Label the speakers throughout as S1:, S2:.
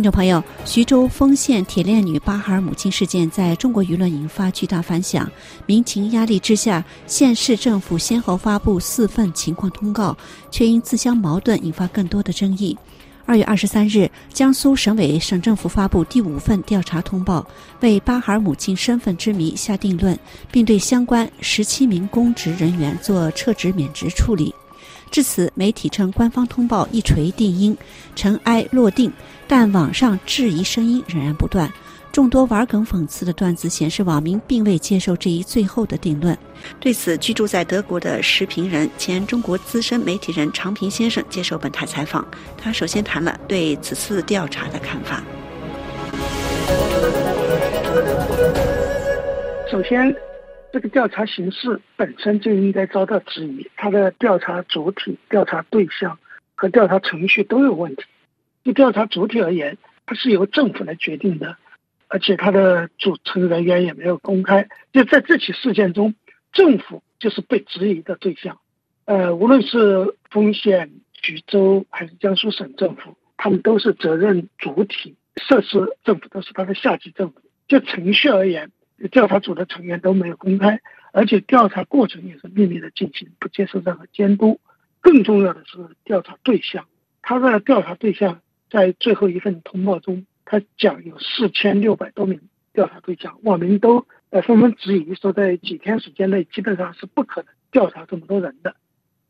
S1: 听众朋友，徐州丰县铁链女巴哈尔母亲事件在中国舆论引发巨大反响。民情压力之下，县市政府先后发布四份情况通告，却因自相矛盾引发更多的争议。二月二十三日，江苏省委省政府发布第五份调查通报，为巴哈尔母亲身份之谜下定论，并对相关十七名公职人员做撤职免职处理。至此，媒体称官方通报一锤定音，尘埃落定。但网上质疑声音仍然不断，众多玩梗讽刺的段子显示，网民并未接受这一最后的定论。对此，居住在德国的时评人、前中国资深媒体人常平先生接受本台采访，他首先谈了对此次调查的看法。
S2: 首先，这个调查形式本身就应该遭到质疑，它的调查主体、调查对象和调查程序都有问题。就调查主体而言，它是由政府来决定的，而且它的组成人员也没有公开。就在这起事件中，政府就是被质疑的对象。呃，无论是丰县、徐州还是江苏省政府，他们都是责任主体，涉事政府都是他的下级政府。就程序而言，调查组的成员都没有公开，而且调查过程也是秘密的进行，不接受任何监督。更重要的是，调查对象，他的调查对象。在最后一份通报中，他讲有四千六百多名调查对象，网民都呃纷纷质疑说，在几天时间内基本上是不可能调查这么多人的。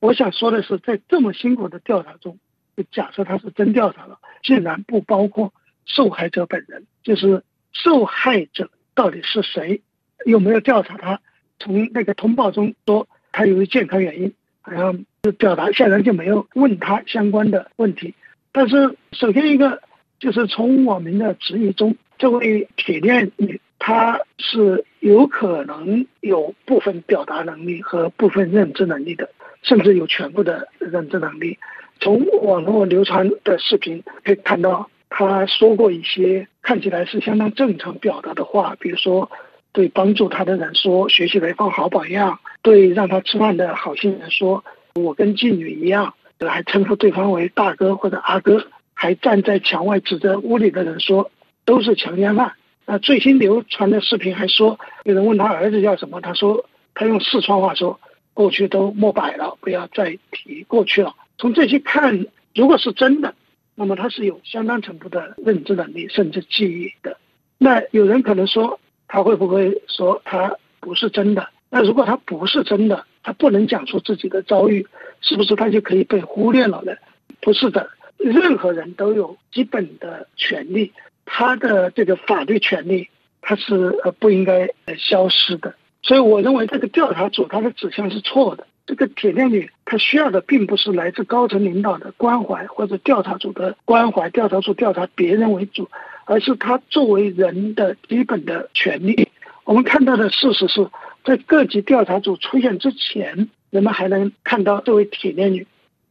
S2: 我想说的是，在这么辛苦的调查中，就假设他是真调查了，竟然不包括受害者本人，就是受害者到底是谁，有没有调查他？从那个通报中说他由于健康原因，好像就表达显然就没有问他相关的问题。但是，首先一个就是从我们的质疑中，这位铁链女她是有可能有部分表达能力和部分认知能力的，甚至有全部的认知能力。从网络流传的视频可以看到，他说过一些看起来是相当正常表达的话，比如说对帮助他的人说“学习雷锋好榜样”，对让他吃饭的好心人说“我跟妓女一样”。还称呼对方为大哥或者阿哥，还站在墙外指着屋里的人说都是强奸犯。那最新流传的视频还说，有人问他儿子叫什么，他说他用四川话说过去都莫摆了，不要再提过去了。从这些看，如果是真的，那么他是有相当程度的认知能力甚至记忆的。那有人可能说他会不会说他不是真的？那如果他不是真的？他不能讲出自己的遭遇，是不是他就可以被忽略了呢？不是的，任何人都有基本的权利，他的这个法律权利他是呃不应该消失的。所以我认为这个调查组他的指向是错的。这个铁链女她需要的并不是来自高层领导的关怀或者调查组的关怀，调查组调查别人为主，而是她作为人的基本的权利。我们看到的事实是。在各级调查组出现之前，人们还能看到这位铁链女，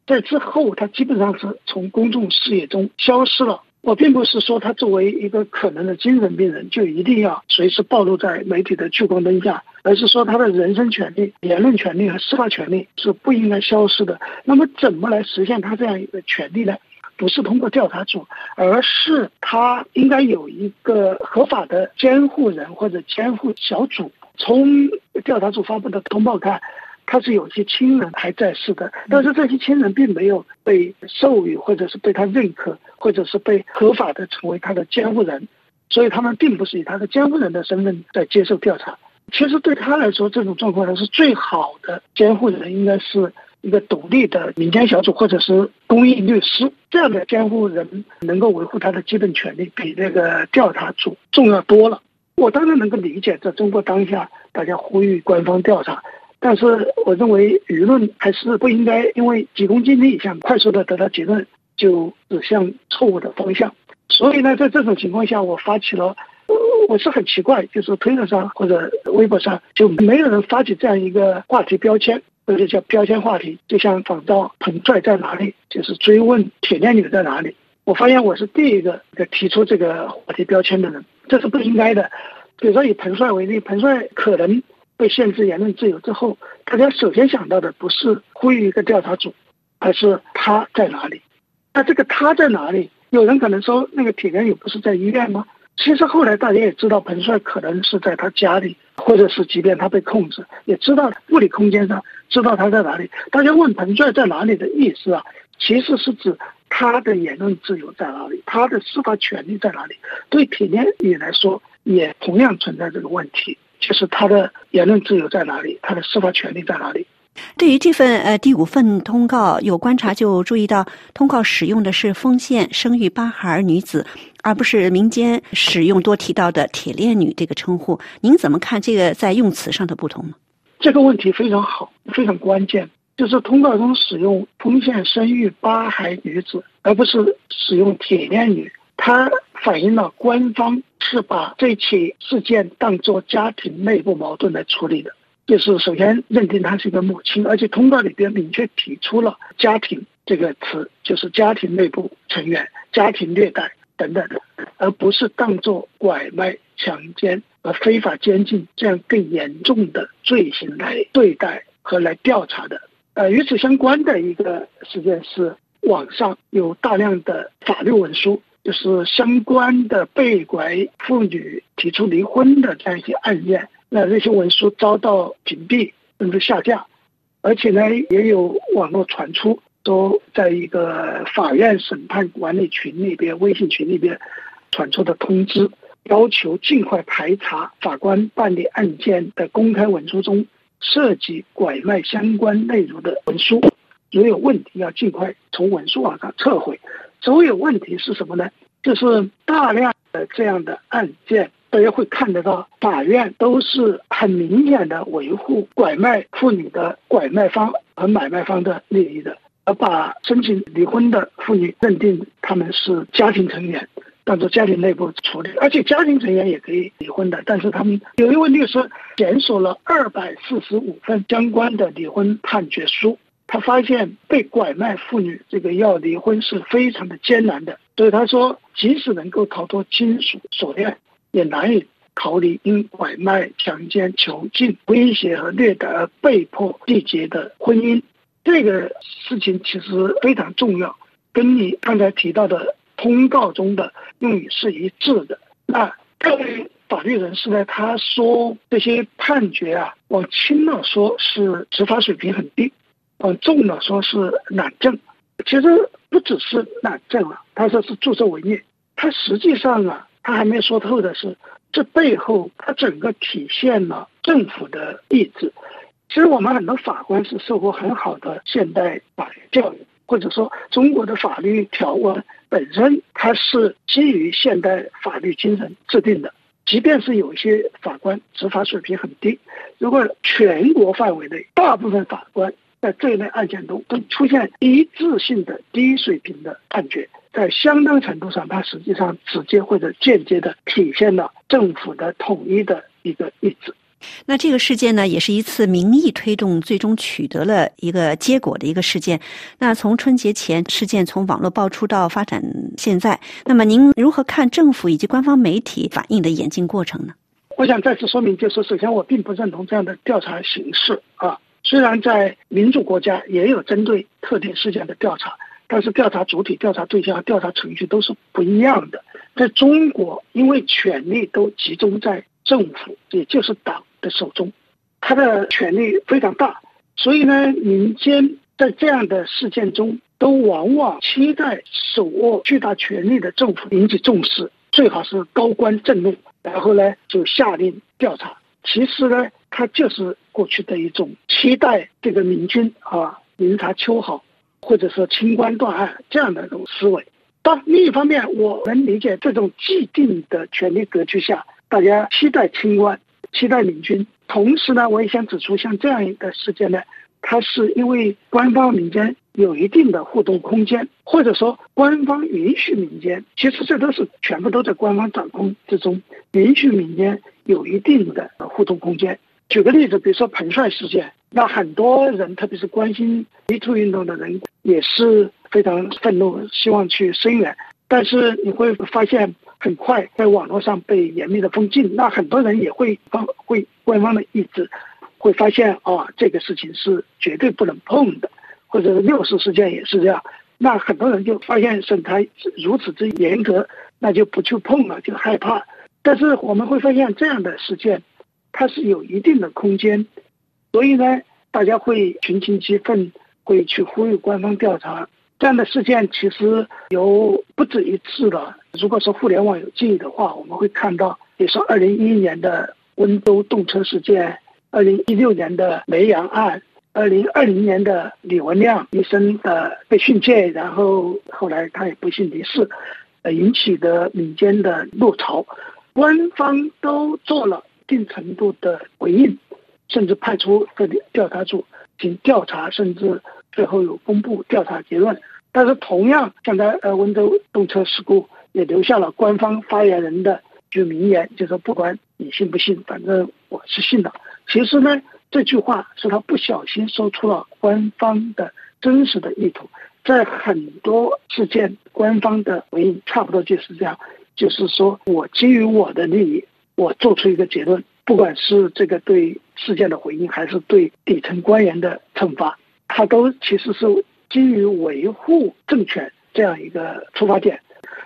S2: 在之后，她基本上是从公众视野中消失了。我并不是说他作为一个可能的精神病人就一定要随时暴露在媒体的聚光灯下，而是说他的人身权利、言论权利和司法权利是不应该消失的。那么，怎么来实现他这样一个权利呢？不是通过调查组，而是他应该有一个合法的监护人或者监护小组。从调查组发布的通报看，他是有些亲人还在世的，但是这些亲人并没有被授予，或者是被他认可，或者是被合法的成为他的监护人，所以他们并不是以他的监护人的身份在接受调查。其实对他来说，这种状况呢是最好的监护人应该是一个独立的民间小组，或者是公益律师这样的监护人，能够维护他的基本权利，比那个调查组重要多了。我当然能够理解，在中国当下，大家呼吁官方调查，但是我认为舆论还是不应该因为急功近利想快速的得到结论，就指向错误的方向。所以呢，在这种情况下，我发起了，我是很奇怪，就是推特上或者微博上就没有人发起这样一个话题标签，或者叫标签话题，就像仿造彭帅在哪里，就是追问铁链女在哪里。我发现我是第一个提出这个话题标签的人。这是不应该的。比如说以彭帅为例，彭帅可能被限制言论自由之后，大家首先想到的不是呼吁一个调查组，而是他在哪里。那这个他在哪里，有人可能说，那个铁链女不是在医院吗？其实后来大家也知道，彭帅可能是在他家里，或者是即便他被控制，也知道物理空间上知道他在哪里。大家问彭帅在哪里的意思啊，其实是指他的言论自由在哪里，他的司法权利在哪里。对铁链女来说，也同样存在这个问题，就是他的言论自由在哪里，他的司法权利在哪里。
S1: 对于这份呃第五份通告，有观察就注意到，通告使用的是丰县生育八孩女子，而不是民间使用多提到的“铁链女”这个称呼。您怎么看这个在用词上的不同呢？
S2: 这个问题非常好，非常关键。就是通告中使用“丰县生育八孩女子”，而不是使用“铁链女”，它反映了官方是把这起事件当作家庭内部矛盾来处理的。就是首先认定她是一个母亲，而且通告里边明确提出了“家庭”这个词，就是家庭内部成员、家庭虐待等等的，而不是当作拐卖、强奸和非法监禁这样更严重的罪行来对待和来调查的。呃，与此相关的一个事件是，网上有大量的法律文书，就是相关的被拐妇女提出离婚的这样一些案件。那这些文书遭到屏蔽甚至下架，而且呢，也有网络传出，说在一个法院审判管理群里边、微信群里边传出的通知，要求尽快排查法官办理案件的公开文书中涉及拐卖相关内容的文书，如有问题要尽快从文书网上撤回。所有问题是什么呢？就是大量的这样的案件。大家会看得到，法院都是很明显的维护拐卖妇女的拐卖方和买卖方的利益的，而把申请离婚的妇女认定他们是家庭成员，当做家庭内部处理，而且家庭成员也可以离婚的。但是他们有一位律师检索了二百四十五份相关的离婚判决书，他发现被拐卖妇女这个要离婚是非常的艰难的，所以他说，即使能够逃脱亲属锁链。也难以逃离因拐卖、强奸、囚禁、威胁和虐待而被迫缔结的婚姻。这个事情其实非常重要，跟你刚才提到的通告中的用语是一致的。那各位法律人士呢？他说这些判决啊，往轻了说是执法水平很低，往重了说是懒政。其实不只是懒政啊，他说是助纣为虐。他实际上啊。他还没说透的是，这背后他整个体现了政府的意志。其实我们很多法官是受过很好的现代法律教育，或者说中国的法律条文本身它是基于现代法律精神制定的。即便是有一些法官执法水平很低，如果全国范围内大部分法官在这一类案件中都出现一致性的低水平的判决。在相当程度上，它实际上直接或者间接的体现了政府的统一的一个意志。
S1: 那这个事件呢，也是一次民意推动最终取得了一个结果的一个事件。那从春节前事件从网络爆出到发展现在，那么您如何看政府以及官方媒体反应的演进过程呢？
S2: 我想再次说明，就是首先我并不认同这样的调查形式啊。虽然在民主国家也有针对特定事件的调查。但是调查主体、调查对象、调查程序都是不一样的。在中国，因为权力都集中在政府，也就是党的手中，他的权力非常大，所以呢，民间在这样的事件中，都往往期待手握巨大权力的政府引起重视，最好是高官震怒，然后呢就下令调查。其实呢，他就是过去的一种期待这个明君啊，明察秋毫。或者说清官断案这样的一种思维，但另一方面，我能理解这种既定的权力格局下，大家期待清官，期待明君。同时呢，我也想指出，像这样一个事件呢，它是因为官方民间有一定的互动空间，或者说官方允许民间，其实这都是全部都在官方掌控之中，允许民间有一定的互动空间。举个例子，比如说彭帅事件，那很多人，特别是关心 MeToo 运动的人，也是非常愤怒，希望去声援。但是你会发现，很快在网络上被严密的封禁。那很多人也会方会官方的意志，会发现啊，这个事情是绝对不能碰的，或者六四事件也是这样，那很多人就发现审查如此之严格，那就不去碰了，就害怕。但是我们会发现这样的事件，它是有一定的空间，所以呢，大家会群情激愤，会去呼吁官方调查。这样的事件其实有不止一次了。如果说互联网有记忆的话，我们会看到，比如说二零一一年的温州动车事件，二零一六年的梅阳案。二零二零年的李文亮医生的被训诫，然后后来他也不幸离世，呃，引起的民间的怒潮，官方都做了定程度的回应，甚至派出个调查组进行调查，甚至最后有公布调查结论。但是同样，现在呃温州动车事故也留下了官方发言人的句名言，就说不管你信不信，反正我是信的。其实呢。这句话是他不小心说出了官方的真实的意图，在很多事件，官方的回应差不多就是这样，就是说我基于我的利益，我做出一个结论，不管是这个对事件的回应，还是对底层官员的惩罚，他都其实是基于维护政权这样一个出发点。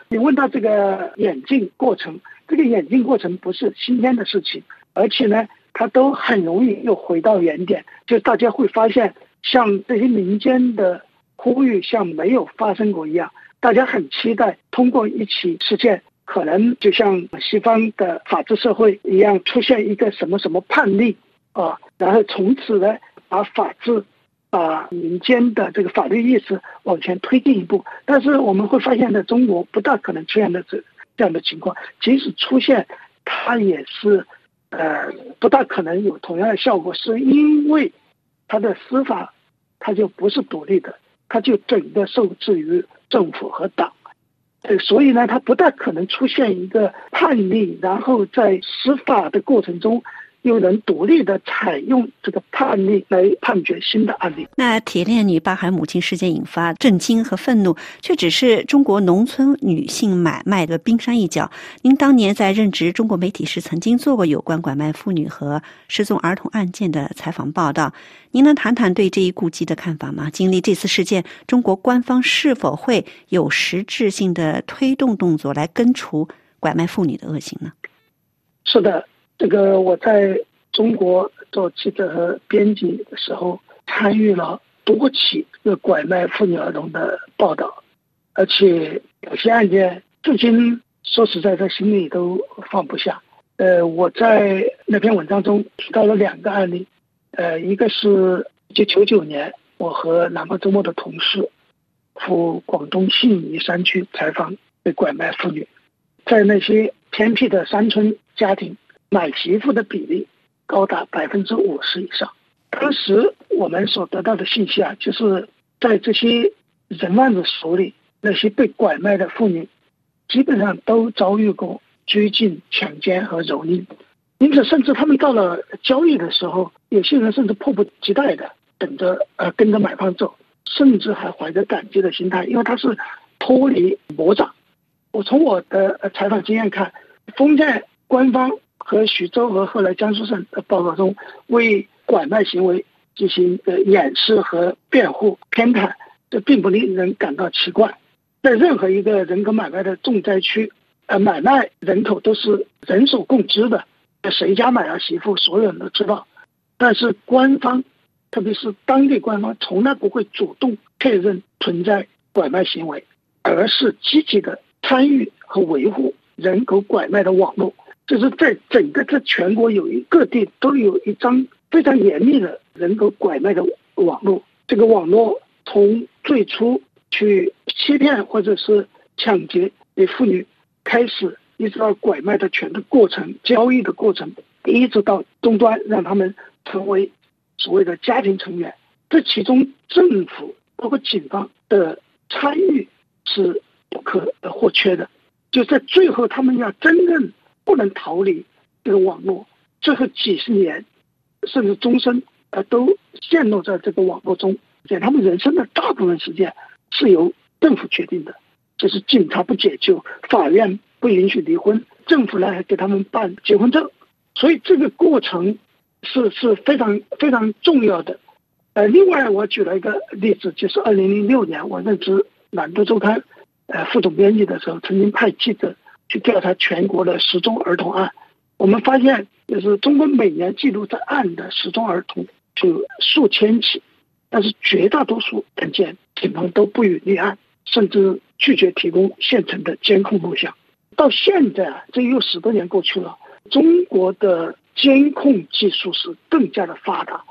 S2: 你问到这个演进过程，这个演进过程不是新鲜的事情，而且呢。它都很容易又回到原点，就大家会发现，像这些民间的呼吁像没有发生过一样，大家很期待通过一起事件，可能就像西方的法治社会一样，出现一个什么什么判例啊，然后从此呢，把法治、把民间的这个法律意识往前推进一步。但是我们会发现，在中国不大可能出现的这这样的情况，即使出现，它也是。呃，不大可能有同样的效果，是因为他的司法，他就不是独立的，他就整个受制于政府和党，呃，所以呢，他不大可能出现一个叛逆，然后在司法的过程中。又能独立的采用这个判例来判决新的案例。
S1: 那铁链女巴海母亲事件引发震惊和愤怒，却只是中国农村女性买卖的冰山一角。您当年在任职中国媒体时，曾经做过有关拐卖妇女和失踪儿童案件的采访报道。您能谈谈对这一顾忌的看法吗？经历这次事件，中国官方是否会有实质性的推动动作来根除拐卖妇女的恶行呢？
S2: 是的。这个我在中国做记者和编辑的时候，参与了多起这拐卖妇女儿童的报道，而且有些案件至今说实在在心里都放不下。呃，我在那篇文章中提到了两个案例，呃，一个是一九九九年，我和南方周末的同事赴广东信宜山区采访被拐卖妇女，在那些偏僻的山村家庭。买媳妇的比例高达百分之五十以上。当时我们所得到的信息啊，就是在这些人贩子手里，那些被拐卖的妇女，基本上都遭遇过拘禁、强奸和蹂躏。因此，甚至他们到了交易的时候，有些人甚至迫不及待的等着呃跟着买方走，甚至还怀着感激的心态，因为他是脱离魔掌。我从我的采访经验看，封建官方。和徐州和后来江苏省的报告中，为拐卖行为进行的掩饰和辩护偏袒，这并不令人感到奇怪。在任何一个人口买卖的重灾区，呃，买卖人口都是人所共知的，谁家买了媳妇，所有人都知道。但是官方，特别是当地官方，从来不会主动确认存在拐卖行为，而是积极的参与和维护人口拐卖的网络。就是在整个这全国有一各地都有一张非常严密的人口拐卖的网络。这个网络从最初去欺骗或者是抢劫的妇女开始，一直到拐卖的全的过程、交易的过程，一直到终端让他们成为所谓的家庭成员。这其中政府包括警方的参与是不可或缺的。就在最后，他们要真正。不能逃离这个网络，最后几十年甚至终身，呃，都陷落在这个网络中。在他们人生的大部分时间是由政府决定的，就是警察不解救，法院不允许离婚，政府呢还给他们办结婚证，所以这个过程是是非常非常重要的。呃，另外我举了一个例子，就是二零零六年我任职懒惰周刊》呃副总编辑的时候，曾经派记者去调查全国的失踪儿童案。我们发现，就是中国每年记录在案的失踪儿童就数千起，但是绝大多数案件警方都不予立案，甚至拒绝提供现成的监控录像。到现在啊，这又十多年过去了，中国的监控技术是更加的发达，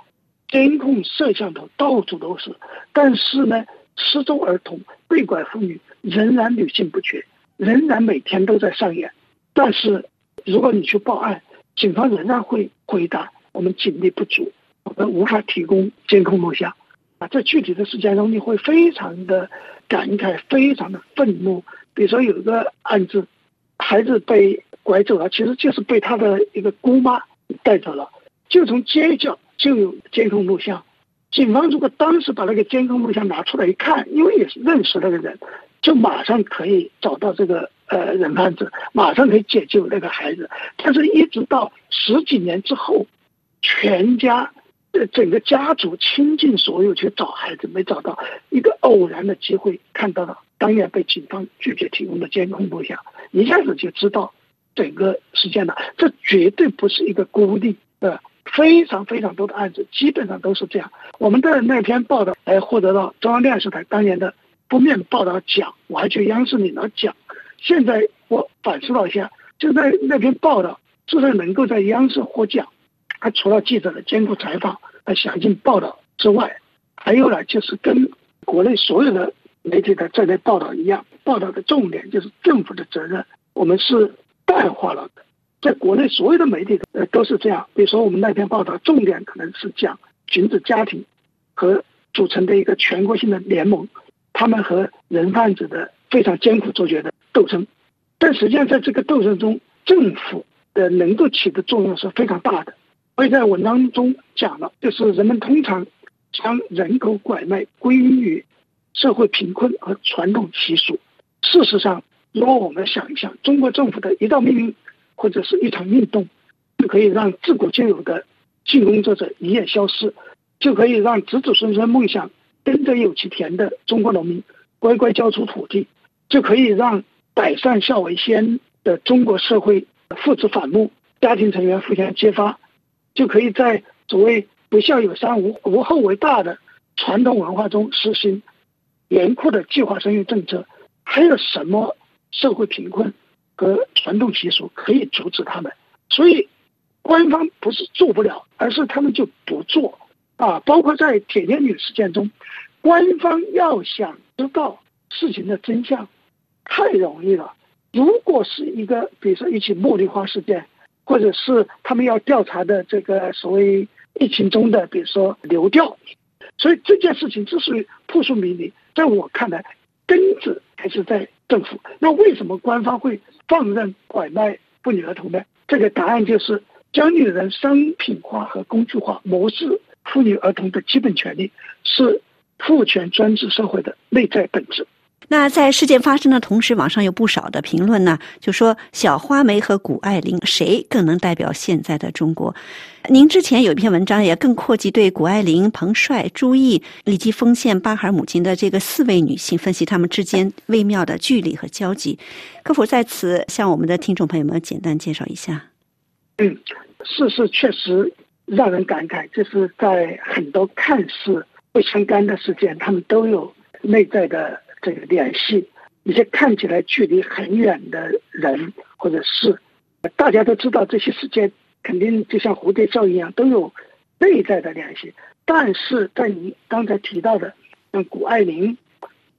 S2: 监控摄像头到处都是。但是呢，失踪儿童、被拐妇女仍然屡禁不绝，仍然每天都在上演。但是，如果你去报案，警方仍然会回答我们警力不足，我们无法提供监控录像。啊，在具体的事件中，你会非常的感慨，非常的愤怒。比如说有一个案子。孩子被拐走了，其实就是被他的一个姑妈带走了。就从街角就有监控录像，警方如果当时把那个监控录像拿出来一看，因为也是认识那个人，就马上可以找到这个呃人贩子，马上可以解救那个孩子。但是一直到十几年之后，全家呃整个家族倾尽所有去找孩子，没找到，一个偶然的机会看到了。当年被警方拒绝提供的监控录像，一下子就知道整个事件了。这绝对不是一个孤立的，非常非常多的案子，基本上都是这样。我们的那篇报道还获得了中央电视台当年的封面报道讲，我还去央视领了奖。现在我反思了一下，就在那篇报道之所以能够在央视获奖，它除了记者的艰苦采访和详尽报道之外，还有呢，就是跟国内所有的。媒体的这类报道一样，报道的重点就是政府的责任，我们是淡化了的。在国内，所有的媒体呃都是这样。比如说，我们那篇报道重点可能是讲裙子家庭和组成的一个全国性的联盟，他们和人贩子的非常艰苦卓绝的斗争。但实际上，在这个斗争中，政府的能够起的作用是非常大的。所以在文章中讲了，就是人们通常将人口拐卖归于。社会贫困和传统习俗。事实上，如果我们想一想，中国政府的一道命令或者是一场运动，就可以让自古就有的性工作者一夜消失，就可以让子子孙孙梦想耕者有其田的中国农民乖乖交出土地，就可以让百善孝为先的中国社会父子反目，家庭成员互相揭发，就可以在所谓不孝有三无无后为大的传统文化中实行。严酷的计划生育政策，还有什么社会贫困和传统习俗可以阻止他们？所以，官方不是做不了，而是他们就不做啊！包括在铁链女事件中，官方要想知道事情的真相，太容易了。如果是一个，比如说一起茉莉花事件，或者是他们要调查的这个所谓疫情中的，比如说流调，所以这件事情之所以扑朔迷离。在我看来，根子还是在政府。那为什么官方会放任拐卖妇女儿童呢？这个答案就是将女人商品化和工具化，模式妇女儿童的基本权利，是父权专制社会的内在本质。
S1: 那在事件发生的同时，网上有不少的评论呢，就说小花梅和谷爱凌谁更能代表现在的中国？您之前有一篇文章也更扩及对谷爱凌、彭帅、朱毅以及丰县八孩母亲的这个四位女性分析她们之间微妙的距离和交集，可否在此向我们的听众朋友们简单介绍一下？
S2: 嗯，事实确实让人感慨，就是在很多看似不相干的事件，他们都有内在的。这个联系一些看起来距离很远的人或者事，大家都知道这些事件肯定就像蝴蝶效应一样都有内在的联系。但是在你刚才提到的像谷爱凌、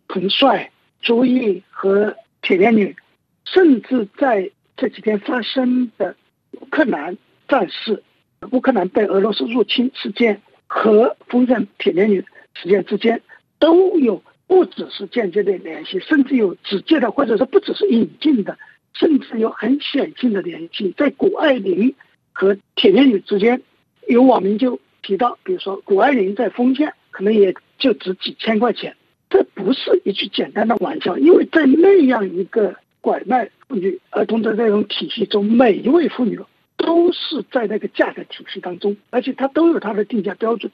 S2: 彭帅、朱毅和铁链女，甚至在这几天发生的乌克兰战事、乌克兰被俄罗斯入侵事件和丰县铁链女事件之间都有。不只是间接的联系，甚至有直接的，或者说不只是引进的，甚至有很显性的联系。在谷爱凌和铁链女之间，有网民就提到，比如说谷爱凌在丰县可能也就值几千块钱，这不是一句简单的玩笑，因为在那样一个拐卖妇女儿童的这种体系中，每一位妇女都是在那个价格体系当中，而且它都有它的定价标准。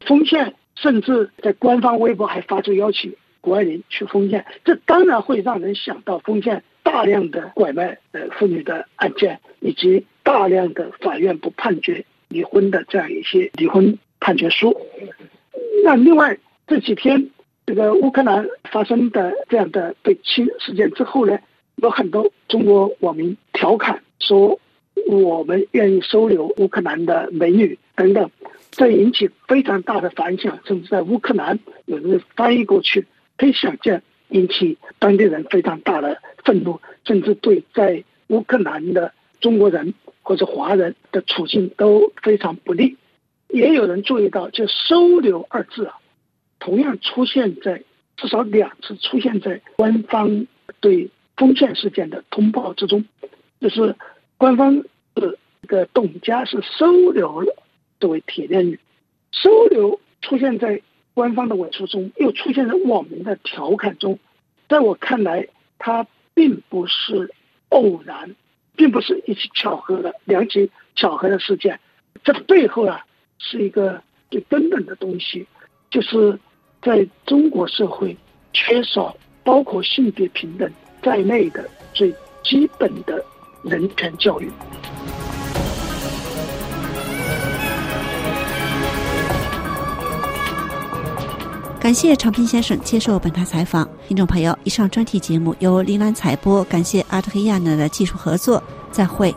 S2: 丰县。甚至在官方微博还发出邀请，谷爱凌去丰县，这当然会让人想到丰县大量的拐卖呃妇女的案件，以及大量的法院不判决离婚的这样一些离婚判决书。那另外这几天这个乌克兰发生的这样的被侵事件之后呢，有很多中国网民调侃说。我们愿意收留乌克兰的美女等等，这引起非常大的反响，甚至在乌克兰有人翻译过去，可以想见引起当地人非常大的愤怒，甚至对在乌克兰的中国人或者华人的处境都非常不利。也有人注意到，就“收留”二字啊，同样出现在至少两次出现在官方对封建事件的通报之中，就是官方。是这个董家是收留了这位铁链女，收留出现在官方的文书中，又出现在网民的调侃中。在我看来，它并不是偶然，并不是一起巧合的两起巧合的事件。这背后啊，是一个最根本的东西，就是在中国社会缺少包括性别平等在内的最基本的人权教育。
S1: 感谢长平先生接受本台采访，听众朋友，以上专题节目由铃兰采播，感谢阿特黑亚娜的技术合作，再会。